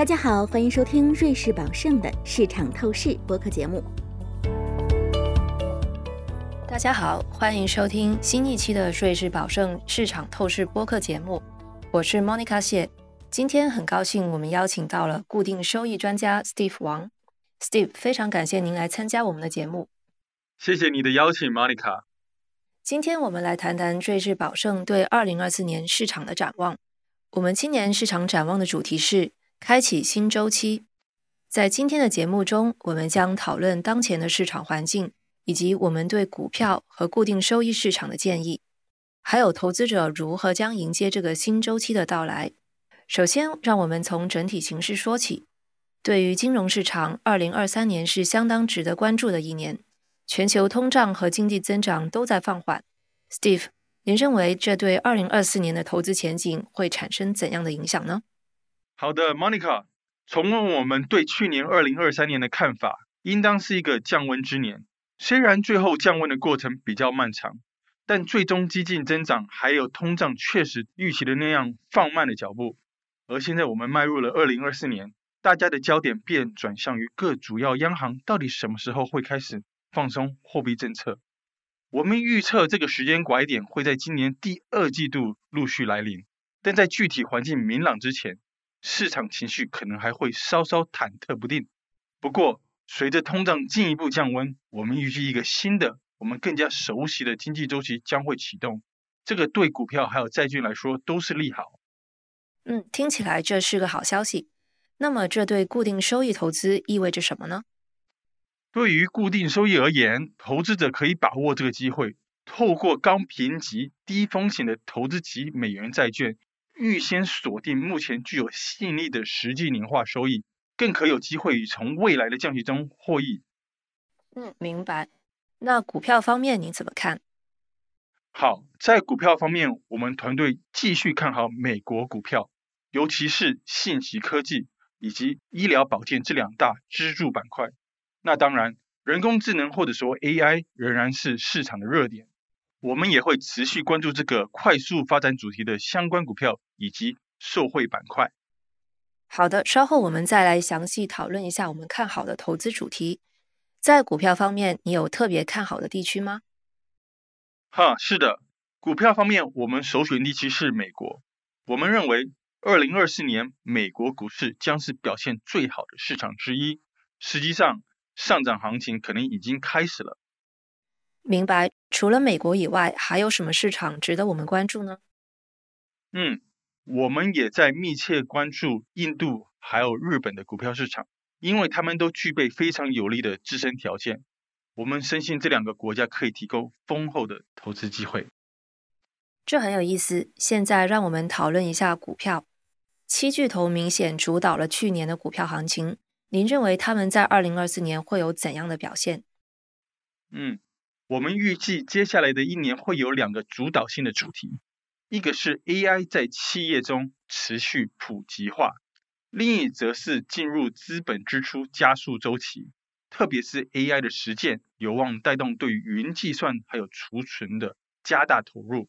大家好，欢迎收听瑞士宝盛的市场透视播客节目。大家好，欢迎收听新一期的瑞士宝盛市场透视播客节目，我是 Monica 谢。今天很高兴我们邀请到了固定收益专家 Steve 王。Steve，非常感谢您来参加我们的节目。谢谢你的邀请，Monica。今天我们来谈谈瑞士宝盛对二零二四年市场的展望。我们今年市场展望的主题是。开启新周期，在今天的节目中，我们将讨论当前的市场环境，以及我们对股票和固定收益市场的建议，还有投资者如何将迎接这个新周期的到来。首先，让我们从整体形势说起。对于金融市场，二零二三年是相当值得关注的一年。全球通胀和经济增长都在放缓。Steve，您认为这对二零二四年的投资前景会产生怎样的影响呢？好的，Monica，重温我们对去年二零二三年的看法，应当是一个降温之年。虽然最后降温的过程比较漫长，但最终激进增长还有通胀确实预期的那样放慢了脚步。而现在我们迈入了二零二四年，大家的焦点便转向于各主要央行到底什么时候会开始放松货币政策。我们预测这个时间拐点会在今年第二季度陆续来临，但在具体环境明朗之前。市场情绪可能还会稍稍忐忑不定。不过，随着通胀进一步降温，我们预计一个新的、我们更加熟悉的经济周期将会启动。这个对股票还有债券来说都是利好。嗯，听起来这是个好消息。那么，这对固定收益投资意味着什么呢？对于固定收益而言，投资者可以把握这个机会，透过高评级、低风险的投资级美元债券。预先锁定目前具有吸引力的实际年化收益，更可有机会从未来的降息中获益。嗯，明白。那股票方面您怎么看？好，在股票方面，我们团队继续看好美国股票，尤其是信息科技以及医疗保健这两大支柱板块。那当然，人工智能或者说 AI 仍然是市场的热点。我们也会持续关注这个快速发展主题的相关股票以及受惠板块。好的，稍后我们再来详细讨论一下我们看好的投资主题。在股票方面，你有特别看好的地区吗？哈，是的，股票方面我们首选地区是美国。我们认为，二零二四年美国股市将是表现最好的市场之一。实际上，上涨行情可能已经开始了。明白。除了美国以外，还有什么市场值得我们关注呢？嗯，我们也在密切关注印度还有日本的股票市场，因为他们都具备非常有利的自身条件。我们深信这两个国家可以提供丰厚的投资机会。这很有意思。现在让我们讨论一下股票。七巨头明显主导了去年的股票行情，您认为他们在二零二四年会有怎样的表现？嗯。我们预计接下来的一年会有两个主导性的主题，一个是 AI 在企业中持续普及化，另一则是进入资本支出加速周期，特别是 AI 的实践有望带动对云计算还有储存的加大投入。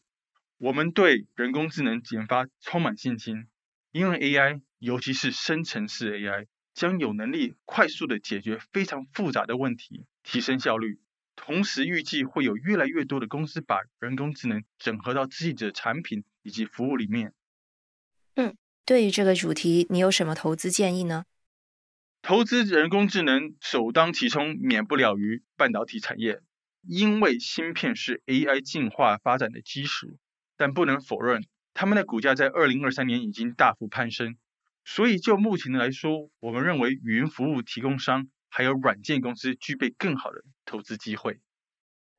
我们对人工智能研发充满信心，因为 AI，尤其是生成式 AI，将有能力快速的解决非常复杂的问题，提升效率。同时，预计会有越来越多的公司把人工智能整合到自己的产品以及服务里面。嗯，对于这个主题，你有什么投资建议呢？投资人工智能首当其冲，免不了于半导体产业，因为芯片是 AI 进化发展的基石。但不能否认，他们的股价在二零二三年已经大幅攀升。所以，就目前来说，我们认为云服务提供商。还有软件公司具备更好的投资机会。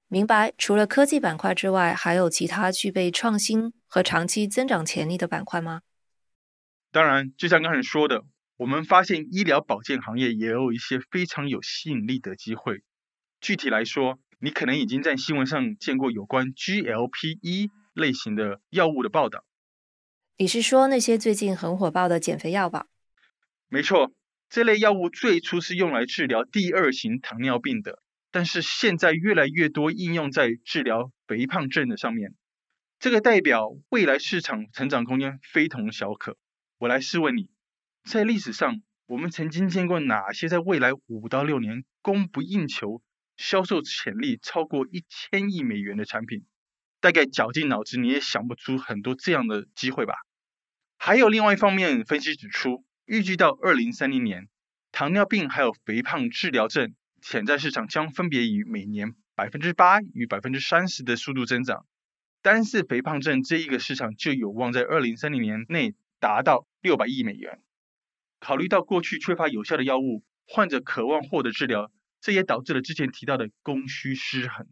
明白。除了科技板块之外，还有其他具备创新和长期增长潜力的板块吗？当然，就像刚才说的，我们发现医疗保健行业也有一些非常有吸引力的机会。具体来说，你可能已经在新闻上见过有关 GLP-1 类型的药物的报道。你是说那些最近很火爆的减肥药吧？没错。这类药物最初是用来治疗第二型糖尿病的，但是现在越来越多应用在治疗肥胖症的上面。这个代表未来市场成长空间非同小可。我来试问你，在历史上，我们曾经见过哪些在未来五到六年供不应求、销售潜力超过一千亿美元的产品？大概绞尽脑汁你也想不出很多这样的机会吧。还有另外一方面，分析指出，预计到二零三零年，糖尿病还有肥胖治疗症潜在市场将分别以每年百分之八与百分之三十的速度增长。单是肥胖症这一个市场就有望在二零三零年内达到六百亿美元。考虑到过去缺乏有效的药物，患者渴望获得治疗，这也导致了之前提到的供需失衡。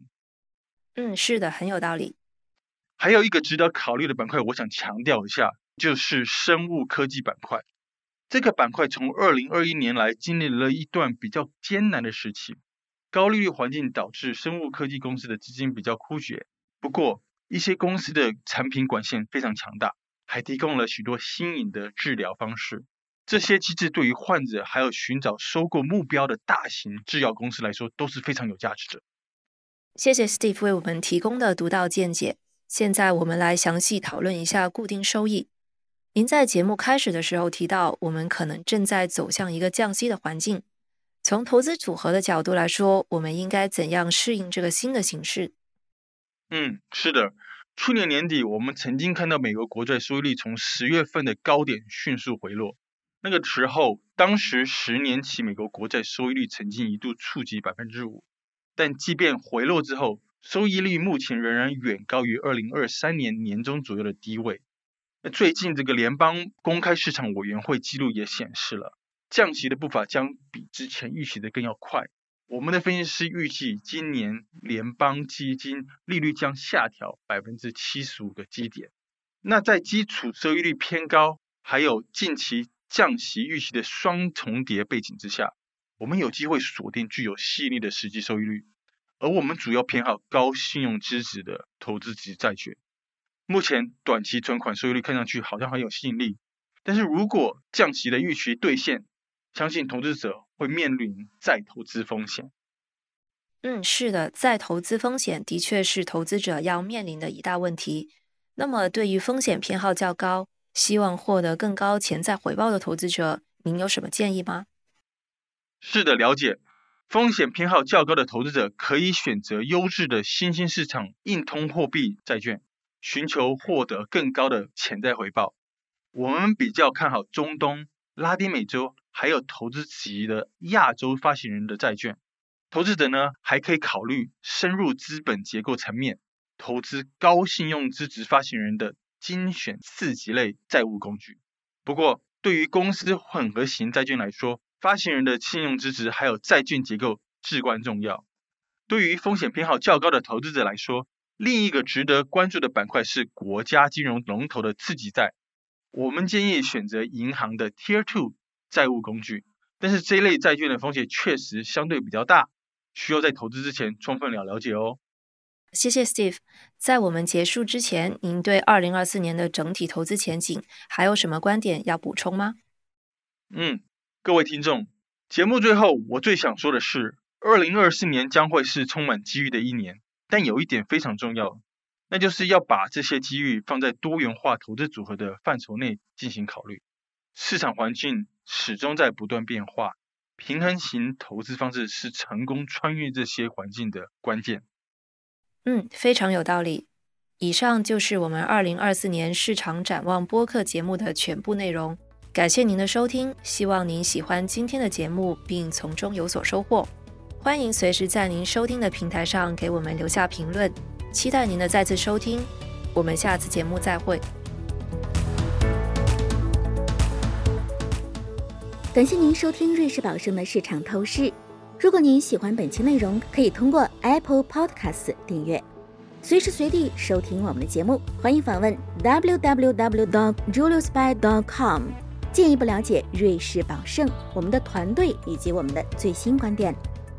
嗯，是的，很有道理。还有一个值得考虑的板块，我想强调一下，就是生物科技板块。这个板块从二零二一年来经历了一段比较艰难的时期，高利率环境导致生物科技公司的资金比较枯竭。不过，一些公司的产品管线非常强大，还提供了许多新颖的治疗方式。这些机制对于患者还有寻找收购目标的大型制药公司来说都是非常有价值的。谢谢 Steve 为我们提供的独到见解。现在我们来详细讨论一下固定收益。您在节目开始的时候提到，我们可能正在走向一个降息的环境。从投资组合的角度来说，我们应该怎样适应这个新的形势？嗯，是的。去年年底，我们曾经看到美国国债收益率从十月份的高点迅速回落。那个时候，当时十年期美国国债收益率曾经一度触及百分之五。但即便回落之后，收益率目前仍然远高于二零二三年年中左右的低位。最近这个联邦公开市场委员会记录也显示了，降息的步伐将比之前预期的更要快。我们的分析师预计，今年联邦基金利率将下调百分之七十五个基点。那在基础收益率偏高，还有近期降息预期的双重叠背景之下，我们有机会锁定具有吸引力的实际收益率。而我们主要偏好高信用资质的投资级债券。目前短期存款收益率看上去好像很有吸引力，但是如果降息的预期兑现，相信投资者会面临再投资风险。嗯，是的，再投资风险的确是投资者要面临的一大问题。那么，对于风险偏好较高、希望获得更高潜在回报的投资者，您有什么建议吗？是的，了解。风险偏好较高的投资者可以选择优质的新兴市场硬通货币债券，寻求获得更高的潜在回报。我们比较看好中东、拉丁美洲还有投资级的亚洲发行人的债券。投资者呢，还可以考虑深入资本结构层面，投资高信用资质发行人的精选四级类债务工具。不过，对于公司混合型债券来说，发行人的信用资质还有债券结构至关重要。对于风险偏好较高的投资者来说，另一个值得关注的板块是国家金融龙头的次级债。我们建议选择银行的 Tier Two 债务工具，但是这类债券的风险确实相对比较大，需要在投资之前充分了了解哦。谢谢 Steve。在我们结束之前，您对二零二四年的整体投资前景还有什么观点要补充吗？嗯。各位听众，节目最后我最想说的是，二零二四年将会是充满机遇的一年，但有一点非常重要，那就是要把这些机遇放在多元化投资组合的范畴内进行考虑。市场环境始终在不断变化，平衡型投资方式是成功穿越这些环境的关键。嗯，非常有道理。以上就是我们二零二四年市场展望播客节目的全部内容。感谢您的收听，希望您喜欢今天的节目，并从中有所收获。欢迎随时在您收听的平台上给我们留下评论，期待您的再次收听。我们下次节目再会。感谢您收听瑞士宝盛的市场透视。如果您喜欢本期内容，可以通过 Apple Podcast 订阅，随时随地收听我们的节目。欢迎访问 www.dogjuliusby.com，。进一步了解瑞士宝盛、我们的团队以及我们的最新观点，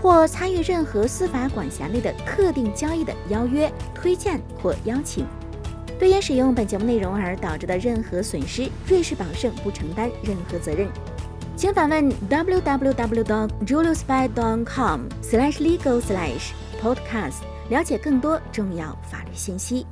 或参与任何司法管辖内的特定交易的邀约、推荐或邀请。对因使用本节目内容而导致的任何损失，瑞士宝盛不承担任何责任。请访问 www.juliusby.com/legal/podcast，了解更多重要法律信息。